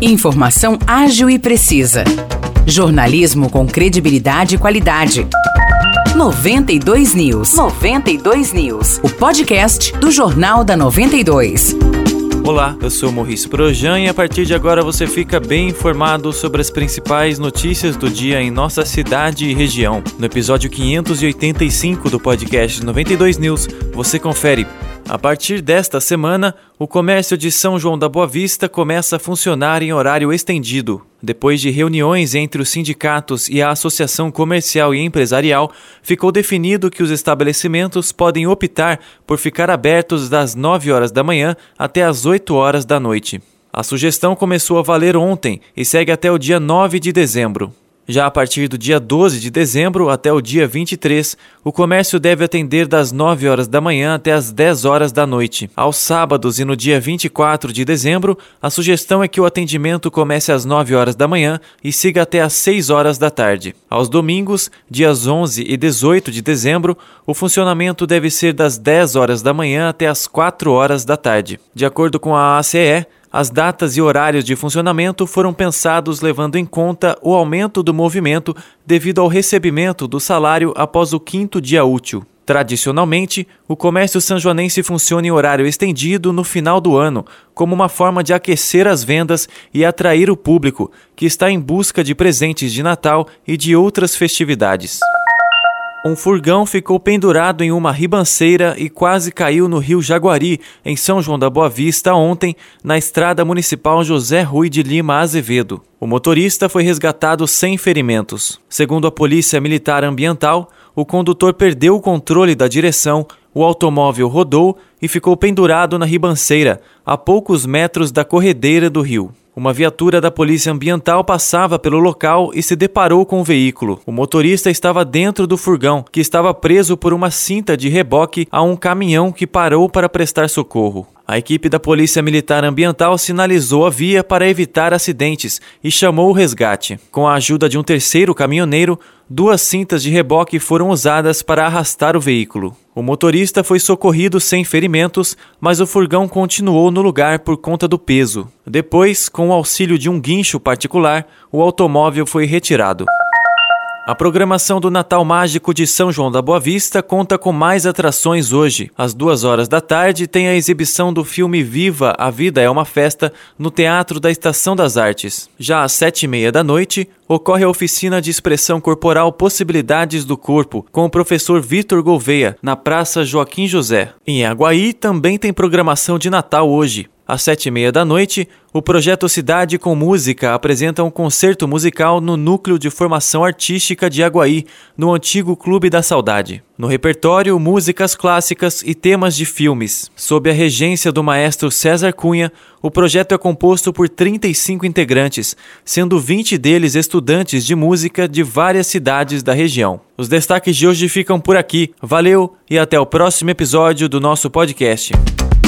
Informação ágil e precisa. Jornalismo com credibilidade e qualidade. 92 News. 92 News. O podcast do Jornal da 92. Olá, eu sou Maurice Projan e a partir de agora você fica bem informado sobre as principais notícias do dia em nossa cidade e região. No episódio 585 do podcast 92 News, você confere a partir desta semana, o comércio de São João da Boa Vista começa a funcionar em horário estendido. Depois de reuniões entre os sindicatos e a Associação Comercial e Empresarial, ficou definido que os estabelecimentos podem optar por ficar abertos das 9 horas da manhã até as 8 horas da noite. A sugestão começou a valer ontem e segue até o dia 9 de dezembro. Já a partir do dia 12 de dezembro até o dia 23, o comércio deve atender das 9 horas da manhã até as 10 horas da noite. Aos sábados e no dia 24 de dezembro, a sugestão é que o atendimento comece às 9 horas da manhã e siga até às 6 horas da tarde. Aos domingos, dias 11 e 18 de dezembro, o funcionamento deve ser das 10 horas da manhã até as 4 horas da tarde. De acordo com a ACE, as datas e horários de funcionamento foram pensados levando em conta o aumento do movimento devido ao recebimento do salário após o quinto dia útil. Tradicionalmente, o comércio sanjoanense funciona em horário estendido no final do ano, como uma forma de aquecer as vendas e atrair o público, que está em busca de presentes de Natal e de outras festividades. Um furgão ficou pendurado em uma ribanceira e quase caiu no rio Jaguari, em São João da Boa Vista, ontem, na estrada municipal José Rui de Lima Azevedo. O motorista foi resgatado sem ferimentos. Segundo a Polícia Militar Ambiental, o condutor perdeu o controle da direção, o automóvel rodou e ficou pendurado na ribanceira, a poucos metros da corredeira do rio. Uma viatura da Polícia Ambiental passava pelo local e se deparou com o veículo. O motorista estava dentro do furgão, que estava preso por uma cinta de reboque a um caminhão que parou para prestar socorro. A equipe da Polícia Militar Ambiental sinalizou a via para evitar acidentes e chamou o resgate. Com a ajuda de um terceiro caminhoneiro, duas cintas de reboque foram usadas para arrastar o veículo. O motorista foi socorrido sem ferimentos, mas o furgão continuou no lugar por conta do peso. Depois, com o auxílio de um guincho particular, o automóvel foi retirado. A programação do Natal Mágico de São João da Boa Vista conta com mais atrações hoje. Às duas horas da tarde tem a exibição do filme Viva, a Vida é uma Festa, no Teatro da Estação das Artes. Já às sete e meia da noite, ocorre a oficina de expressão corporal Possibilidades do Corpo, com o professor Vitor Gouveia, na Praça Joaquim José. Em Aguaí também tem programação de Natal hoje. Às sete e meia da noite, o projeto Cidade com Música apresenta um concerto musical no Núcleo de Formação Artística de Aguaí, no antigo Clube da Saudade. No repertório, músicas clássicas e temas de filmes. Sob a regência do maestro César Cunha, o projeto é composto por 35 integrantes, sendo 20 deles estudantes de música de várias cidades da região. Os destaques de hoje ficam por aqui. Valeu e até o próximo episódio do nosso podcast.